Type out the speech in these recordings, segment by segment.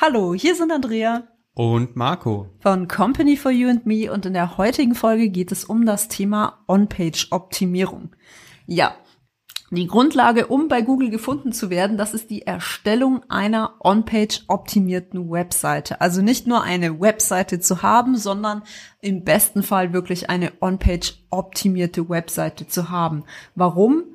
Hallo, hier sind Andrea und Marco von Company for You and Me und in der heutigen Folge geht es um das Thema On-Page-Optimierung. Ja, die Grundlage, um bei Google gefunden zu werden, das ist die Erstellung einer On-Page optimierten Webseite. Also nicht nur eine Webseite zu haben, sondern im besten Fall wirklich eine On-Page optimierte Webseite zu haben. Warum?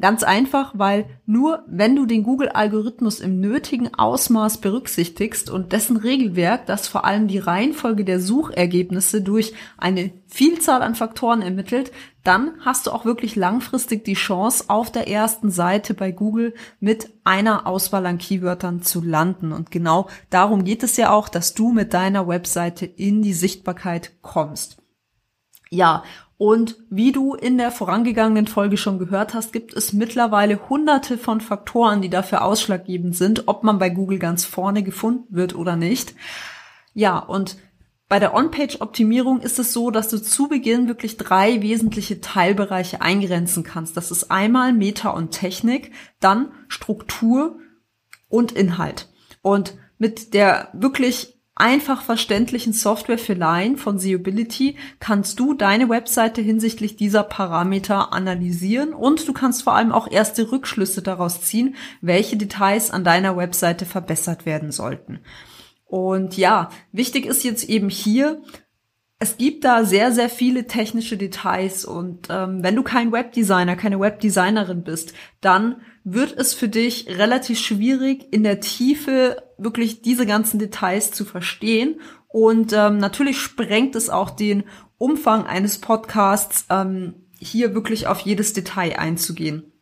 Ganz einfach, weil nur wenn du den Google-Algorithmus im nötigen Ausmaß berücksichtigst und dessen Regelwerk, das vor allem die Reihenfolge der Suchergebnisse durch eine Vielzahl an Faktoren ermittelt, dann hast du auch wirklich langfristig die Chance, auf der ersten Seite bei Google mit einer Auswahl an Keywörtern zu landen. Und genau darum geht es ja auch, dass du mit deiner Webseite in die Sichtbarkeit kommst. Ja, und wie du in der vorangegangenen Folge schon gehört hast, gibt es mittlerweile hunderte von Faktoren, die dafür ausschlaggebend sind, ob man bei Google ganz vorne gefunden wird oder nicht. Ja, und bei der On-Page-Optimierung ist es so, dass du zu Beginn wirklich drei wesentliche Teilbereiche eingrenzen kannst. Das ist einmal Meta und Technik, dann Struktur und Inhalt. Und mit der wirklich einfach verständlichen Software für Laien von Seeability kannst du deine Webseite hinsichtlich dieser Parameter analysieren und du kannst vor allem auch erste Rückschlüsse daraus ziehen, welche Details an deiner Webseite verbessert werden sollten. Und ja, wichtig ist jetzt eben hier, es gibt da sehr, sehr viele technische Details und ähm, wenn du kein Webdesigner, keine Webdesignerin bist, dann wird es für dich relativ schwierig, in der Tiefe wirklich diese ganzen Details zu verstehen. Und ähm, natürlich sprengt es auch den Umfang eines Podcasts, ähm, hier wirklich auf jedes Detail einzugehen.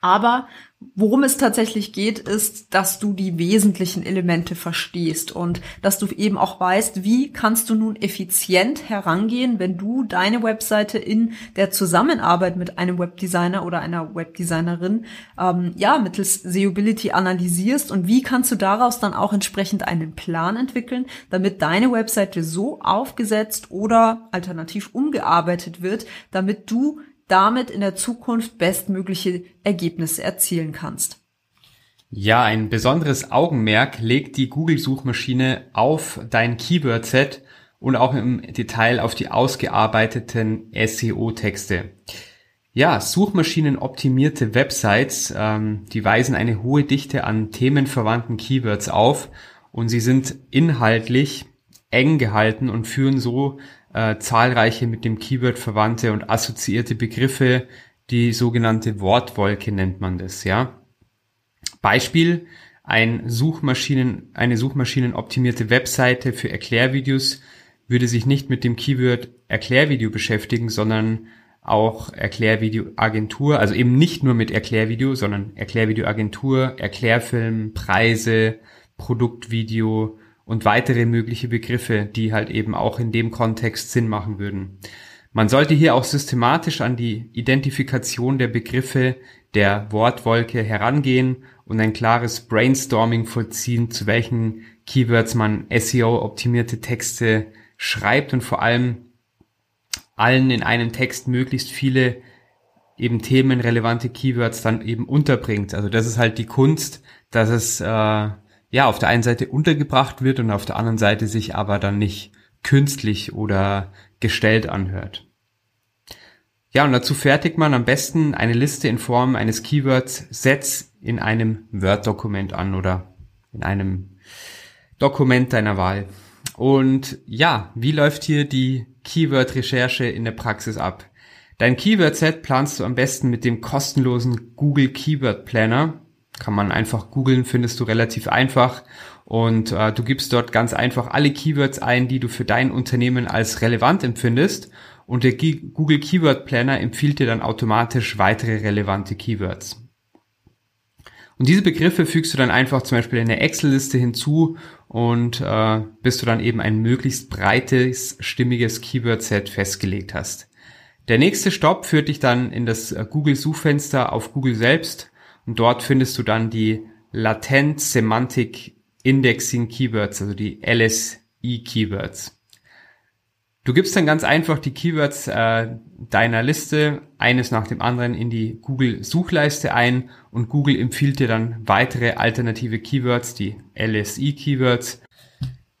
Aber Worum es tatsächlich geht, ist, dass du die wesentlichen Elemente verstehst und dass du eben auch weißt, wie kannst du nun effizient herangehen, wenn du deine Webseite in der Zusammenarbeit mit einem Webdesigner oder einer Webdesignerin ähm, ja mittels Seeability analysierst und wie kannst du daraus dann auch entsprechend einen Plan entwickeln, damit deine Webseite so aufgesetzt oder alternativ umgearbeitet wird, damit du damit in der Zukunft bestmögliche Ergebnisse erzielen kannst. Ja, ein besonderes Augenmerk legt die Google-Suchmaschine auf dein Keyword-Set und auch im Detail auf die ausgearbeiteten SEO-Texte. Ja, suchmaschinenoptimierte Websites, ähm, die weisen eine hohe Dichte an themenverwandten Keywords auf und sie sind inhaltlich eng gehalten und führen so äh, zahlreiche mit dem Keyword verwandte und assoziierte Begriffe, die sogenannte Wortwolke nennt man das, ja. Beispiel, ein Suchmaschinen, eine suchmaschinenoptimierte Webseite für Erklärvideos würde sich nicht mit dem Keyword Erklärvideo beschäftigen, sondern auch Erklärvideoagentur, also eben nicht nur mit Erklärvideo, sondern Erklärvideoagentur, Erklärfilm, Preise, Produktvideo, und weitere mögliche Begriffe, die halt eben auch in dem Kontext Sinn machen würden. Man sollte hier auch systematisch an die Identifikation der Begriffe der Wortwolke herangehen und ein klares Brainstorming vollziehen, zu welchen Keywords man SEO-optimierte Texte schreibt und vor allem allen in einem Text möglichst viele eben themenrelevante Keywords dann eben unterbringt. Also das ist halt die Kunst, dass es äh, ja, auf der einen Seite untergebracht wird und auf der anderen Seite sich aber dann nicht künstlich oder gestellt anhört. Ja, und dazu fertigt man am besten eine Liste in Form eines Keywords-Sets in einem Word-Dokument an oder in einem Dokument deiner Wahl. Und ja, wie läuft hier die Keyword-Recherche in der Praxis ab? Dein Keyword-Set planst du am besten mit dem kostenlosen Google Keyword Planner kann man einfach googeln, findest du relativ einfach. Und äh, du gibst dort ganz einfach alle Keywords ein, die du für dein Unternehmen als relevant empfindest. Und der Google Keyword Planner empfiehlt dir dann automatisch weitere relevante Keywords. Und diese Begriffe fügst du dann einfach zum Beispiel in der Excel-Liste hinzu und äh, bis du dann eben ein möglichst breites, stimmiges Keyword-Set festgelegt hast. Der nächste Stopp führt dich dann in das äh, Google-Suchfenster auf Google selbst und dort findest du dann die Latent Semantic Indexing Keywords, also die LSI Keywords. Du gibst dann ganz einfach die Keywords äh, deiner Liste eines nach dem anderen in die Google Suchleiste ein und Google empfiehlt dir dann weitere alternative Keywords, die LSI Keywords.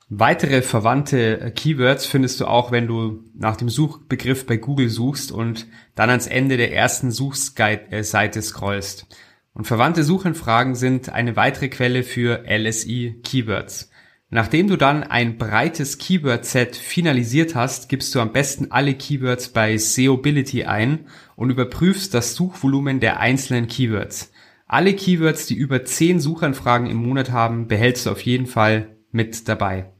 Weitere verwandte äh, Keywords findest du auch, wenn du nach dem Suchbegriff bei Google suchst und dann ans Ende der ersten Suchseite scrollst. Und verwandte Suchanfragen sind eine weitere Quelle für LSI Keywords. Nachdem du dann ein breites Keyword-Set finalisiert hast, gibst du am besten alle Keywords bei SEObility ein und überprüfst das Suchvolumen der einzelnen Keywords. Alle Keywords, die über 10 Suchanfragen im Monat haben, behältst du auf jeden Fall mit dabei.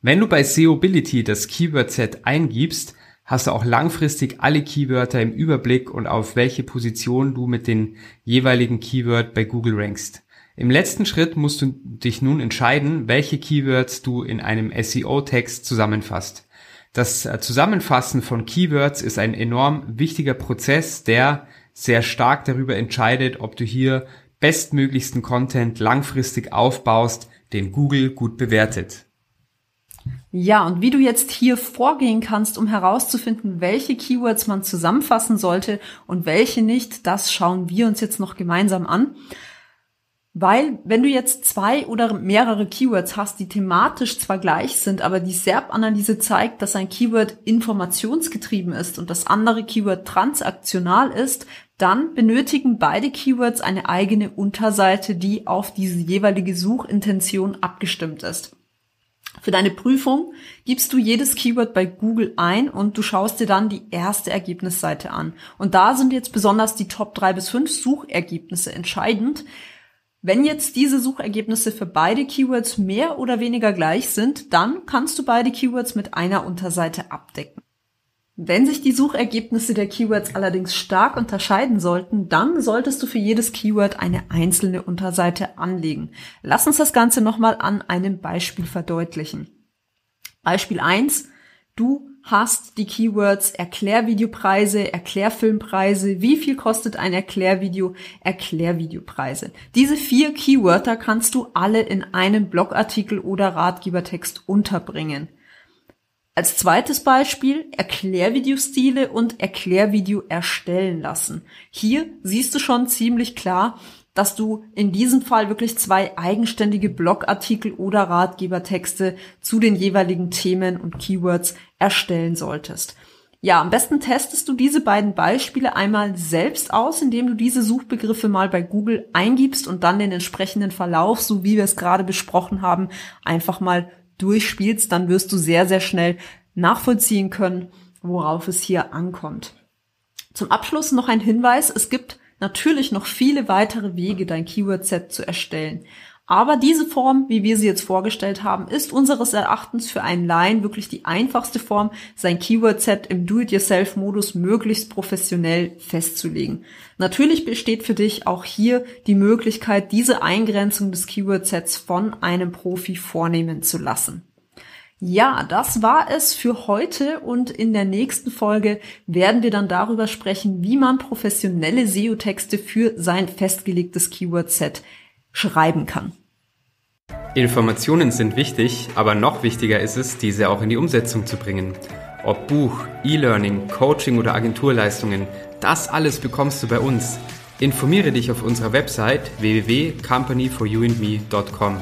Wenn du bei SEObility das Keyword-Set eingibst, hast du auch langfristig alle Keywörter im Überblick und auf welche Position du mit den jeweiligen Keyword bei Google rankst. Im letzten Schritt musst du dich nun entscheiden, welche Keywords du in einem SEO-Text zusammenfasst. Das äh, Zusammenfassen von Keywords ist ein enorm wichtiger Prozess, der sehr stark darüber entscheidet, ob du hier bestmöglichsten Content langfristig aufbaust, den Google gut bewertet. Ja, und wie du jetzt hier vorgehen kannst, um herauszufinden, welche Keywords man zusammenfassen sollte und welche nicht, das schauen wir uns jetzt noch gemeinsam an. Weil, wenn du jetzt zwei oder mehrere Keywords hast, die thematisch zwar gleich sind, aber die SERP-Analyse zeigt, dass ein Keyword informationsgetrieben ist und das andere Keyword transaktional ist, dann benötigen beide Keywords eine eigene Unterseite, die auf diese jeweilige Suchintention abgestimmt ist. Für deine Prüfung gibst du jedes Keyword bei Google ein und du schaust dir dann die erste Ergebnisseite an. Und da sind jetzt besonders die Top 3 bis 5 Suchergebnisse entscheidend, wenn jetzt diese Suchergebnisse für beide Keywords mehr oder weniger gleich sind, dann kannst du beide Keywords mit einer Unterseite abdecken. Wenn sich die Suchergebnisse der Keywords allerdings stark unterscheiden sollten, dann solltest du für jedes Keyword eine einzelne Unterseite anlegen. Lass uns das Ganze nochmal an einem Beispiel verdeutlichen. Beispiel 1. Du hast die Keywords Erklärvideopreise, Erklärfilmpreise, wie viel kostet ein Erklärvideo, Erklärvideopreise. Diese vier Keywörter kannst du alle in einem Blogartikel oder Ratgebertext unterbringen. Als zweites Beispiel Erklärvideostile und Erklärvideo erstellen lassen. Hier siehst du schon ziemlich klar, dass du in diesem Fall wirklich zwei eigenständige Blogartikel oder Ratgebertexte zu den jeweiligen Themen und Keywords erstellen solltest. Ja, am besten testest du diese beiden Beispiele einmal selbst aus, indem du diese Suchbegriffe mal bei Google eingibst und dann den entsprechenden Verlauf, so wie wir es gerade besprochen haben, einfach mal durchspielst. Dann wirst du sehr, sehr schnell nachvollziehen können, worauf es hier ankommt. Zum Abschluss noch ein Hinweis. Es gibt natürlich noch viele weitere Wege, dein Keyword-Set zu erstellen. Aber diese Form, wie wir sie jetzt vorgestellt haben, ist unseres Erachtens für einen Laien wirklich die einfachste Form, sein Keyword-Set im Do-it-yourself-Modus möglichst professionell festzulegen. Natürlich besteht für dich auch hier die Möglichkeit, diese Eingrenzung des Keyword-Sets von einem Profi vornehmen zu lassen. Ja, das war es für heute und in der nächsten Folge werden wir dann darüber sprechen, wie man professionelle SEO-Texte für sein festgelegtes Keyword-Set schreiben kann. Informationen sind wichtig, aber noch wichtiger ist es, diese auch in die Umsetzung zu bringen. Ob Buch, E-Learning, Coaching oder Agenturleistungen, das alles bekommst du bei uns. Informiere dich auf unserer Website www.companyforyouandme.com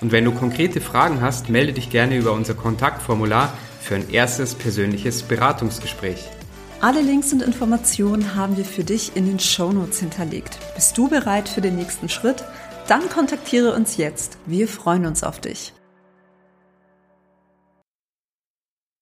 und wenn du konkrete Fragen hast, melde dich gerne über unser Kontaktformular für ein erstes persönliches Beratungsgespräch. Alle Links und Informationen haben wir für dich in den Shownotes hinterlegt. Bist du bereit für den nächsten Schritt? Dann kontaktiere uns jetzt. Wir freuen uns auf dich.